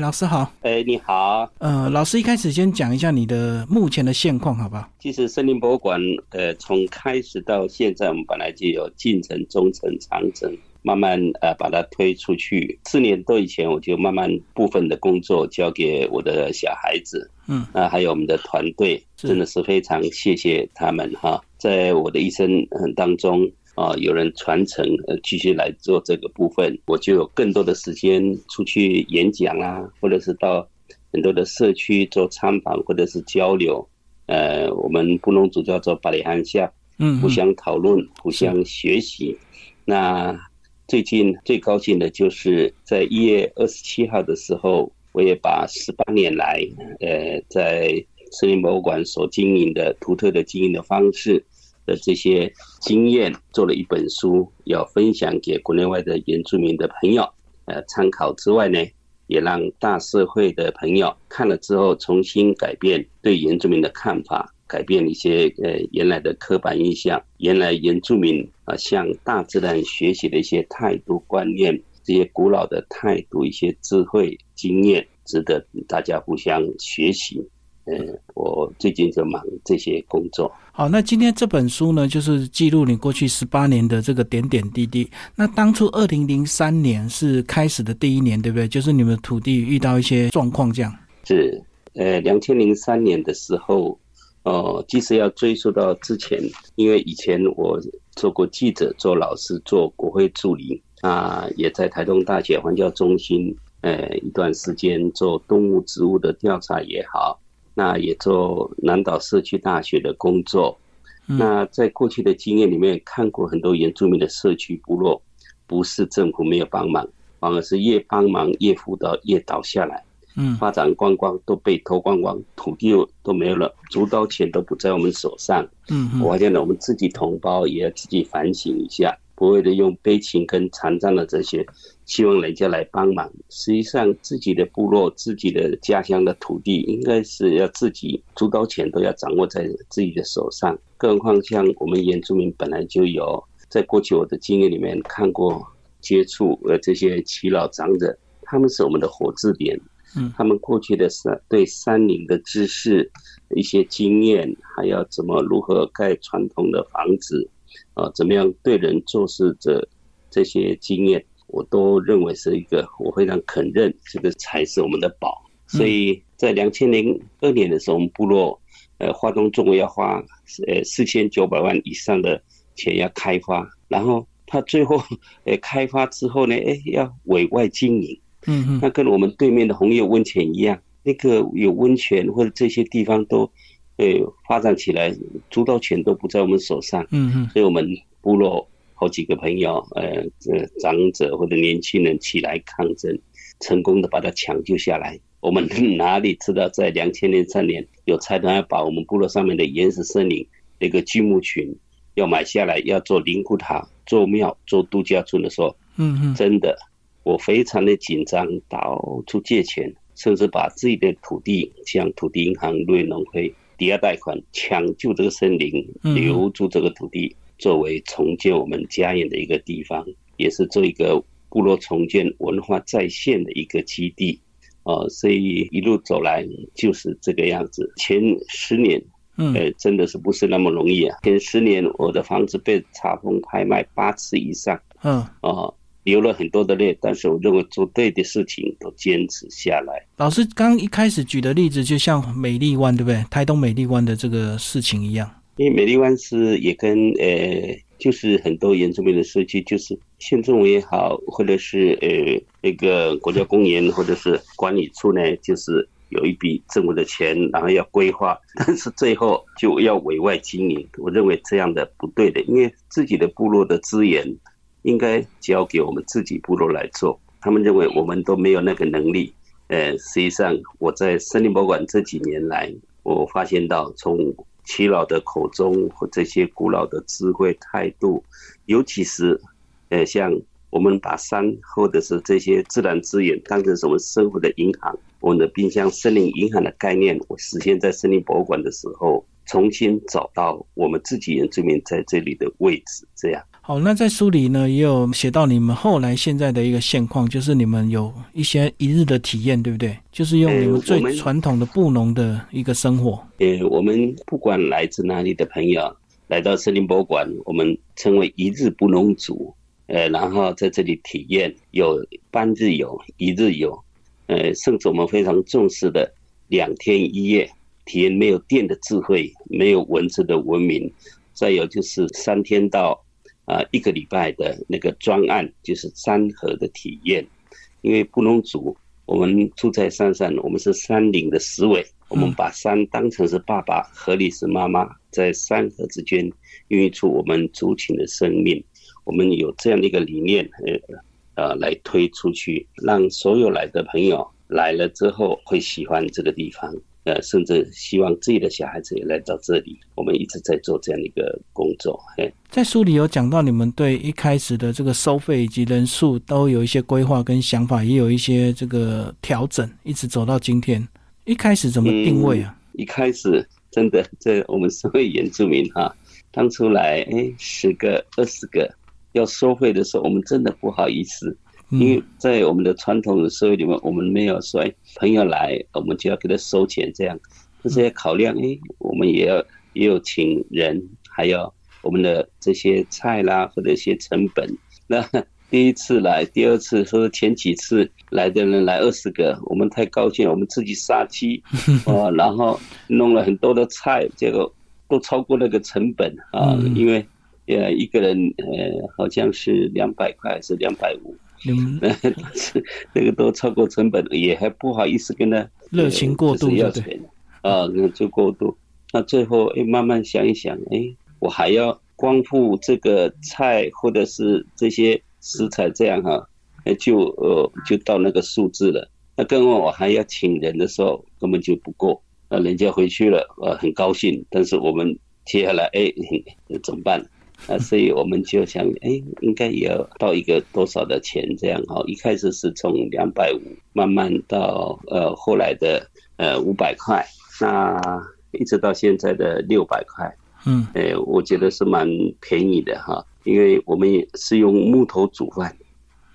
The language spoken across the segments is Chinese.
老师好，哎，你好，呃，老师一开始先讲一下你的目前的现况，好不好？其实森林博物馆，呃，从开始到现在，我们本来就有近程、中程、长程，慢慢呃把它推出去。四年多以前，我就慢慢部分的工作交给我的小孩子，嗯，那还有我们的团队，真的是非常谢谢他们哈，在我的一生当中。啊，有人传承，呃，继续来做这个部分，我就有更多的时间出去演讲啊，或者是到很多的社区做参访，或者是交流。呃，我们布农族叫做巴里汉夏，嗯，互相讨论，互相学习。那最近最高兴的就是在一月二十七号的时候，我也把十八年来，呃，在森林博物馆所经营的独特的经营的方式。的这些经验做了一本书，要分享给国内外的原住民的朋友，呃，参考之外呢，也让大社会的朋友看了之后重新改变对原住民的看法，改变一些呃原来的刻板印象，原来原住民啊向大自然学习的一些态度观念，这些古老的态度一些智慧经验，值得大家互相学习。嗯，我最近就忙这些工作。好，那今天这本书呢，就是记录你过去十八年的这个点点滴滴。那当初二零零三年是开始的第一年，对不对？就是你们土地遇到一些状况，这样。是，呃，两千零三年的时候，呃，即使要追溯到之前，因为以前我做过记者、做老师、做国会助理啊，也在台东大学环教中心，呃，一段时间做动物、植物的调查也好。那也做南岛社区大学的工作，那在过去的经验里面看过很多原住民的社区部落，不是政府没有帮忙，反而是越帮忙越辅导越倒下来，嗯，发展观光都被偷光光，土地都没有了，主导权都不在我们手上，嗯，我发现了我们自己同胞也要自己反省一下。不会的，用悲情跟残障的这些，希望人家来帮忙。实际上，自己的部落、自己的家乡的土地，应该是要自己主导权都要掌握在自己的手上。更何况，像我们原住民本来就有，在过去我的经验里面看过、接触呃这些耆老长者，他们是我们的活字典。嗯，他们过去的山对山林的知识、一些经验，还要怎么如何盖传统的房子。啊，怎么样对人做事的这些经验，我都认为是一个我非常肯认，这个才是我们的宝。所以在两千零二年的时候，我们部落呃，华东中国要花呃四千九百万以上的钱要开发，然后他最后呃开发之后呢，哎要委外经营，嗯嗯，那跟我们对面的红叶温泉一样，那个有温泉或者这些地方都。对，发展起来，主导权都不在我们手上。嗯嗯，所以我们部落好几个朋友，呃，这长者或者年轻人起来抗争，成功的把它抢救下来。我们 哪里知道，在两千零三年，有财团要把我们部落上面的原始森林那个巨木群要买下来，要做灵骨塔、做庙、做度假村的时候，嗯嗯，真的，我非常的紧张，到处借钱，甚至把自己的土地向土地银行、瑞农会。抵押贷款抢救这个森林，留住这个土地，作为重建我们家园的一个地方，也是做一个部落重建文化再现的一个基地。哦，所以一路走来就是这个样子。前十年，呃，真的是不是那么容易啊？前十年我的房子被查封拍卖八次以上。嗯，哦。流了很多的泪，但是我认为做对的事情都坚持下来。老师刚一开始举的例子，就像美丽湾，对不对？台东美丽湾的这个事情一样。因为美丽湾是也跟呃，就是很多原住民的社区，就是县政府也好，或者是呃那个国家公园或者是管理处呢，就是有一笔政府的钱，然后要规划，但是最后就要委外经营。我认为这样的不对的，因为自己的部落的资源。应该交给我们自己部落来做。他们认为我们都没有那个能力。呃，实际上我在森林博物馆这几年来，我发现到从耆老的口中和这些古老的智慧态度，尤其是呃，像我们把山或者是这些自然资源当成什么生活的银行，我们的冰箱森林银行的概念，我实现在森林博物馆的时候。重新找到我们自己原住民在这里的位置，这样。好，那在书里呢也有写到你们后来现在的一个现况，就是你们有一些一日的体验，对不对？就是用你们最传统的布农的一个生活。呃，我们不管来自哪里的朋友来到森林博物馆，我们称为一日布农族。呃，然后在这里体验有半日游、一日游，呃，甚至我们非常重视的两天一夜体验没有电的智慧、没有文字的文明，再有就是三天到。啊，一个礼拜的那个专案就是山河的体验，因为布农族，我们住在山上，我们是山岭的思维，我们把山当成是爸爸，河里是妈妈，在山河之间孕育出我们族群的生命。我们有这样的一个理念，呃，呃，来推出去，让所有来的朋友来了之后会喜欢这个地方。呃，甚至希望自己的小孩子也来到这里。我们一直在做这样的一个工作。嘿，在书里有讲到，你们对一开始的这个收费以及人数都有一些规划跟想法，也有一些这个调整，一直走到今天。一开始怎么定位啊？一开始真的，这我们社会原住民哈，当初来哎十个、二十个要收费的时候，我们真的不好意思。因为在我们的传统的社会里面，我们没有说朋友来，我们就要给他收钱这样。但是要考量，哎，我们也要也有请人，还有我们的这些菜啦，或者一些成本。那第一次来，第二次或者前几次来的人来二十个，我们太高兴，我们自己杀鸡啊，然后弄了很多的菜，结果都超过那个成本啊，因为呃一个人呃好像是两百块还是两百五。嗯，是那个都超过成本，也还不好意思跟他热情过度要钱啊，那就过度。那最后哎，慢慢想一想，哎，我还要光复这个菜或者是这些食材这样哈，哎，就呃就到那个数字了。那更何况我还要请人的时候，根本就不够。那人家回去了，呃，很高兴，但是我们接下来哎，怎么办？啊，所以我们就想，哎，应该也要到一个多少的钱这样哈。一开始是从两百五，慢慢到呃后来的呃五百块，那一直到现在的六百块。嗯，哎，我觉得是蛮便宜的哈，因为我们也是用木头煮饭，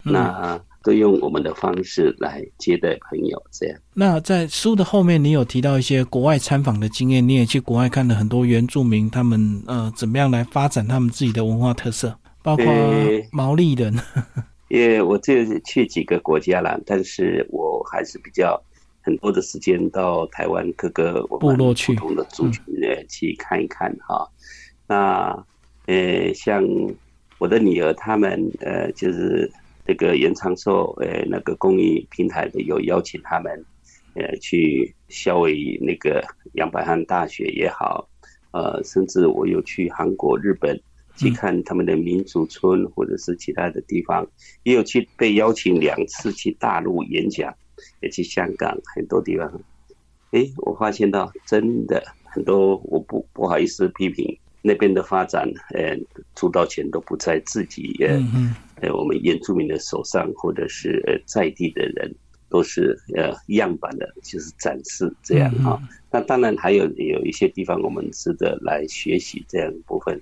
那。都用我们的方式来接待朋友，这样。那在书的后面，你有提到一些国外参访的经验，你也去国外看了很多原住民他们呃怎么样来发展他们自己的文化特色，包括毛利人。也我这去几个国家了，但是我还是比较很多的时间到台湾各个部落去不同的族群呃去看一看哈。那呃像我的女儿他们呃就是。这个延长寿，呃，那个公益平台的有邀请他们，呃，去校委那个杨百翰大学也好，呃，甚至我有去韩国、日本去看他们的民族村，或者是其他的地方，也有去被邀请两次去大陆演讲，也去香港很多地方。哎，我发现到真的很多，我不不好意思批评。那边的发展，呃，出道钱都不在自己，呃，呃，我们原住民的手上，或者是呃在地的人，都是呃样板的，就是展示这样啊。那当然还有有一些地方我们值得来学习这样部分，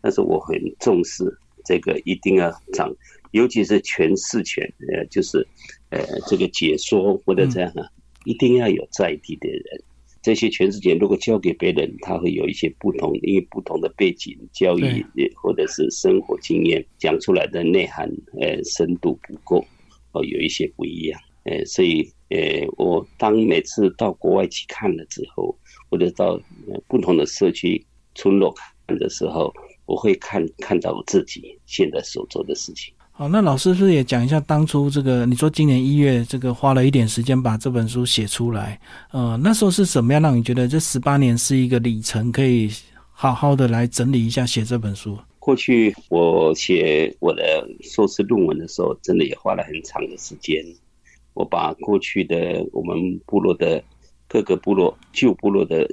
但是我很重视这个一定要长，尤其是诠释权，呃，就是呃这个解说或者这样啊，一定要有在地的人。这些全世界如果交给别人，他会有一些不同，因为不同的背景、教育或者是生活经验，讲出来的内涵，呃，深度不够，哦，有一些不一样，呃，所以，呃，我当每次到国外去看了之后，或者到不同的社区村落看的时候，我会看看到我自己现在所做的事情。好，那老师是不是也讲一下当初这个？你说今年一月这个花了一点时间把这本书写出来，呃，那时候是什么样让你觉得这十八年是一个里程，可以好好的来整理一下写这本书？过去我写我的硕士论文的时候，真的也花了很长的时间。我把过去的我们部落的各个部落旧部落的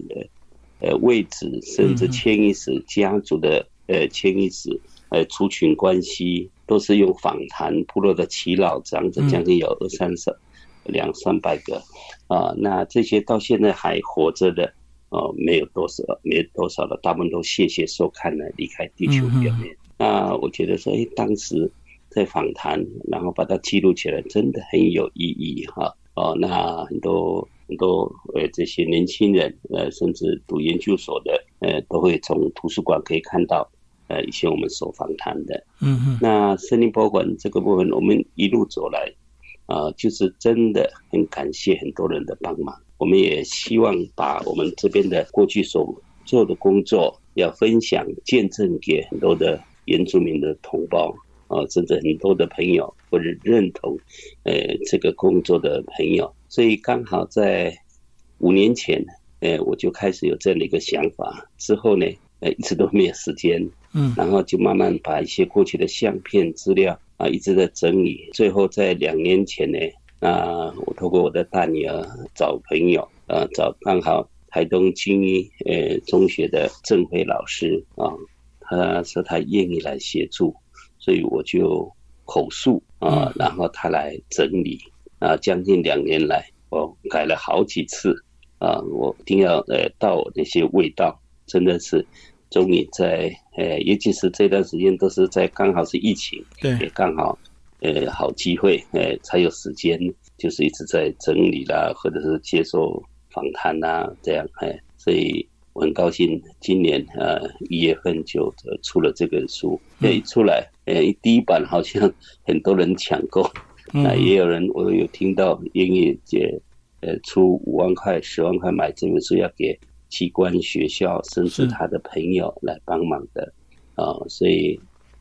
呃位置，甚至迁移史、家族的呃迁移史、呃族群关系。都是用访谈部落的耆老，这样子将近有二三十、两三百个啊。那这些到现在还活着的，哦，没有多少，没有多少了，大部分都谢谢收看了，离开地球表面。那我觉得说，哎，当时在访谈，然后把它记录起来，真的很有意义哈。哦，那很多很多呃这些年轻人，呃，甚至读研究所的，呃，都会从图书馆可以看到，呃，以前我们所访谈的。嗯嗯。那森林博物馆这个部分，我们一路走来，啊，就是真的很感谢很多人的帮忙。我们也希望把我们这边的过去所做的工作，要分享、见证给很多的原住民的同胞啊，甚至很多的朋友或者认同呃这个工作的朋友。所以刚好在五年前，呃，我就开始有这样的一个想法。之后呢，呃，一直都没有时间，嗯，然后就慢慢把一些过去的相片资料啊，一直在整理。最后在两年前呢。啊我透过我的大女儿找朋友，呃，找刚好台东精英呃中学的郑辉老师啊，他说他愿意来协助，所以我就口述啊，然后他来整理啊，将近两年来我改了好几次啊，我一定要呃到那些味道，真的是终于在呃，尤其是这段时间都是在刚好是疫情，对，也刚好。呃，好机会，呃，才有时间，就是一直在整理啦，或者是接受访谈啦，这样，哎，所以我很高兴，今年呃一月份就出了这本书，一出来，呃，第一版好像 很多人抢购，那也有人我有听到英语姐，呃，出五万块、十万块买这本书，要给机关、学校，甚至他的朋友来帮忙的，啊，所以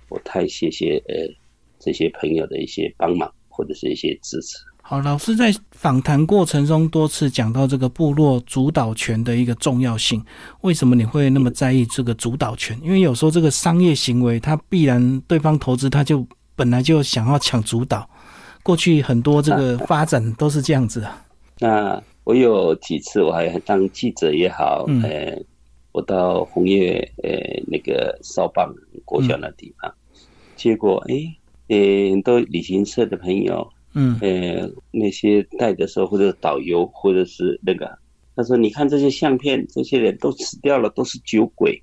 我太谢谢，呃。这些朋友的一些帮忙或者是一些支持。好，老师在访谈过程中多次讲到这个部落主导权的一个重要性。为什么你会那么在意这个主导权？因为有时候这个商业行为，它必然对方投资，他就本来就想要抢主导。过去很多这个发展都是这样子啊。那我有几次我还当记者也好，呃，我到红叶呃那个少棒国小那地方，结果哎。呃，很多旅行社的朋友，嗯，呃，那些带的时候或者导游或者是那个，他说：“你看这些相片，这些人都死掉了，都是酒鬼，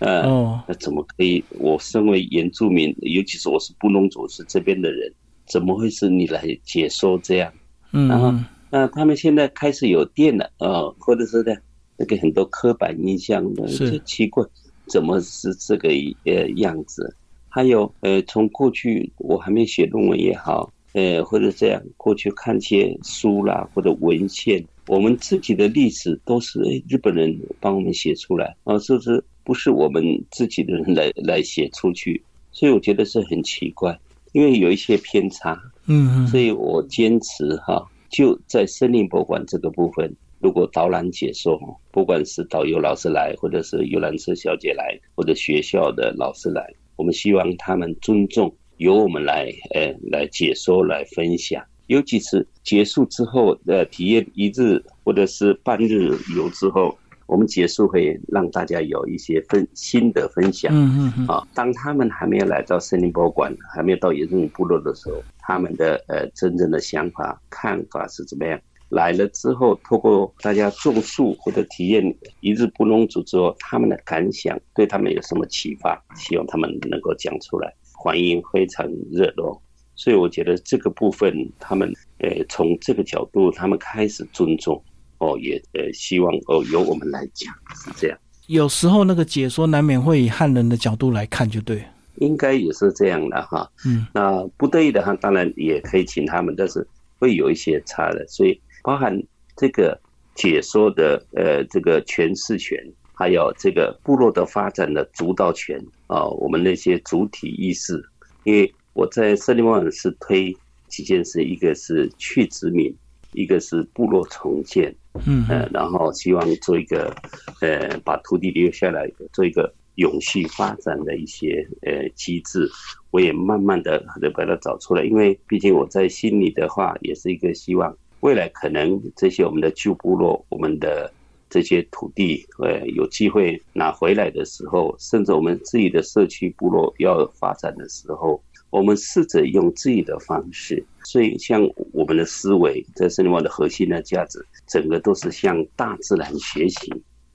呃，那怎么可以？我身为原住民，尤其是我是布农族，是这边的人，怎么会是你来解说这样？嗯，然后那他们现在开始有电了，呃，或者是呢，那个很多刻板印象的，是奇怪，怎么是这个呃样子？”还有，呃，从过去我还没写论文也好，呃，或者这样过去看些书啦，或者文献，我们自己的历史都是日本人帮我们写出来啊，是不是？不是我们自己的人来来写出去，所以我觉得是很奇怪，因为有一些偏差，嗯嗯，所以我坚持哈，就在森林博物馆这个部分，如果导览解说，不管是导游老师来，或者是游览车小姐来，或者学校的老师来。我们希望他们尊重，由我们来，呃，来解说、来分享。尤其是结束之后，呃，体验一日或者是半日游之后，我们结束会让大家有一些分心得分享。嗯嗯嗯。啊，当他们还没有来到森林博物馆，还没有到野生部落的时候，他们的呃真正的想法、看法是怎么样？来了之后，透过大家种树或者体验一日布农族之后，他们的感想对他们有什么启发？希望他们能够讲出来，欢迎非常热络。所以我觉得这个部分，他们呃从这个角度，他们开始尊重哦，也呃希望哦由我们来讲是这样。有时候那个解说难免会以汉人的角度来看，就对。应该也是这样的哈。嗯。那不得已的话，当然也可以请他们，但是会有一些差的，所以。包含这个解说的呃这个诠释权，还有这个部落的发展的主导权啊，我们那些主体意识。因为我在森林网是推几件事，一个是去殖民，一个是部落重建，嗯，呃，然后希望做一个呃把土地留下来，做一个永续发展的一些呃机制。我也慢慢的的把它找出来，因为毕竟我在心里的话，也是一个希望。未来可能这些我们的旧部落，我们的这些土地，呃，有机会拿回来的时候，甚至我们自己的社区部落要发展的时候，我们试着用自己的方式。所以，像我们的思维，在森林网的核心的价值，整个都是向大自然学习，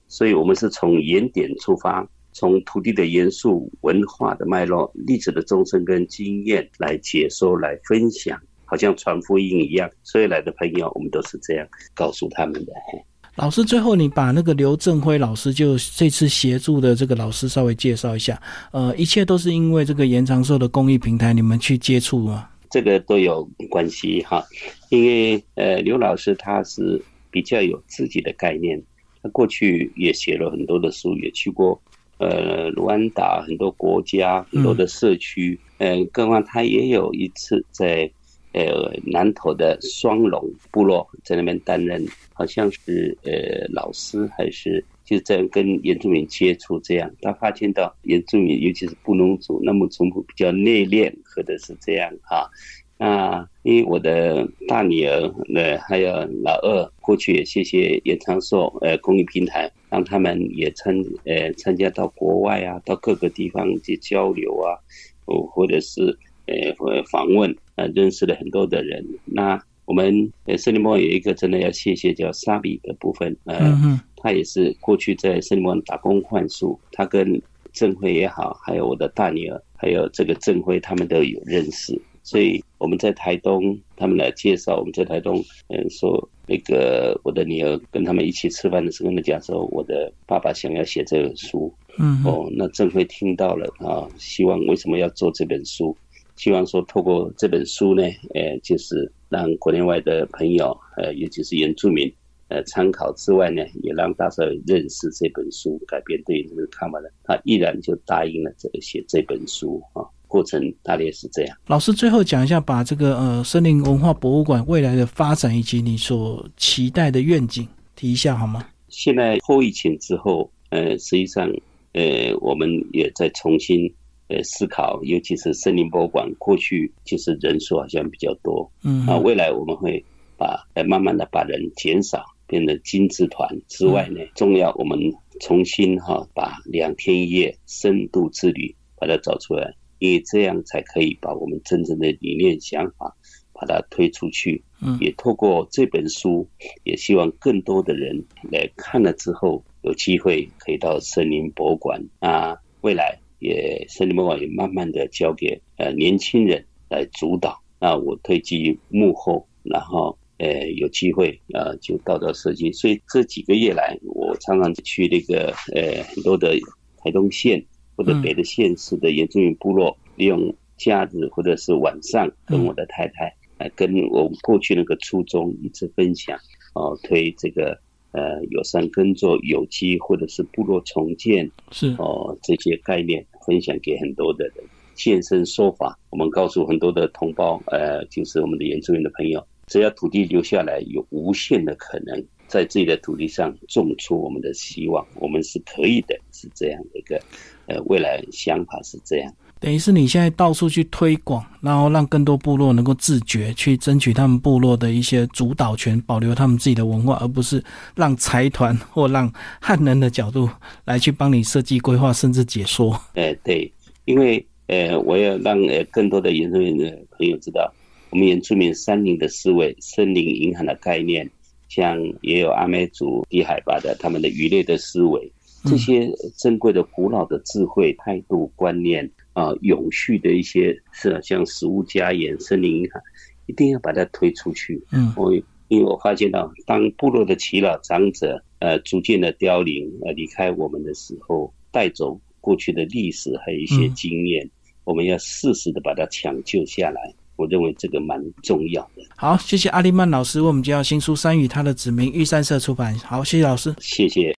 所以我们是从原点出发，从土地的元素、文化的脉络、历史的纵深跟经验来解说、来分享，好像传福音一样。所以来的朋友，我们都是这样告诉他们的。老师，最后你把那个刘正辉老师就这次协助的这个老师稍微介绍一下。呃，一切都是因为这个延长寿的公益平台，你们去接触吗？这个都有关系哈，因为呃，刘老师他是比较有自己的概念，他过去也写了很多的书，也去过呃卢安达很多国家很多的社区，嗯，更何况他也有一次在。呃，南投的双龙部落在那边担任，好像是呃老师还是就在跟原住民接触这样，他发现到原住民尤其是布农族那么淳朴，比较内敛，或者是这样啊。那因为我的大女儿，呃，还有老二，过去也谢谢延长寿呃公益平台，让他们也参呃参加到国外啊，到各个地方去交流啊，哦，或者是。呃，访问呃，认识了很多的人。那我们呃，森林梦有一个真的要谢谢叫沙比的部分，呃，他也是过去在森林梦打工换宿，他跟郑辉也好，还有我的大女儿，还有这个郑辉，他们都有认识。所以我们在台东，他们来介绍我们在台东，嗯，说那个我的女儿跟他们一起吃饭的时候，跟他讲说，我的爸爸想要写这本书，嗯，哦，那郑辉听到了啊，希望为什么要做这本书？希望说，透过这本书呢，呃，就是让国内外的朋友，呃，尤其是原住民，呃，参考之外呢，也让大家认识这本书，改变对这个看法的。他毅然就答应了这写这本书啊，过程大概是这样。老师最后讲一下，把这个呃森林文化博物馆未来的发展以及你所期待的愿景提一下好吗？现在后疫情之后，呃，实际上，呃，我们也在重新。呃，思考，尤其是森林博物馆，过去就是人数好像比较多，嗯。啊，未来我们会把呃慢慢的把人减少，变成精致团之外呢，重要我们重新哈把两天一夜深度之旅把它找出来，因为这样才可以把我们真正的理念想法把它推出去，嗯，也透过这本书，也希望更多的人来看了之后，有机会可以到森林博物馆啊，未来。也森林博物馆也慢慢的交给呃年轻人来主导，那我退居幕后，然后呃有机会呃就到到设计。所以这几个月来，我常常去那个呃很多的台东县或者别的县市的原住民部落，利用假日或者是晚上，跟我的太太来跟我们过去那个初衷一直分享哦，推这个。呃，友善耕作、有机或者是部落重建，是哦，这些概念分享给很多的人，现身说法。我们告诉很多的同胞，呃，就是我们的原住民的朋友，只要土地留下来，有无限的可能，在自己的土地上种出我们的希望，我们是可以的，是这样的一个，呃，未来想法是这样。等于是你现在到处去推广，然后让更多部落能够自觉去争取他们部落的一些主导权，保留他们自己的文化，而不是让财团或让汉人的角度来去帮你设计规划，甚至解说。哎，对，因为呃，我要让呃更多的原住民的朋友知道，我们原住民山林的思维、森林银行的概念，像也有阿美族低海拔的他们的渔猎的思维，这些珍贵的古老的智慧、态度、观念。啊，永续的一些是像食物加盐、森林银行，一定要把它推出去。嗯，我因为我发现到，当部落的耆老长者呃逐渐的凋零呃离开我们的时候，带走过去的历史还有一些经验，我们要适时的把它抢救下来。我认为这个蛮重要的。好，谢谢阿利曼老师为我们介绍新书《山与他的子民》，玉山社出版。好，谢谢老师，谢谢。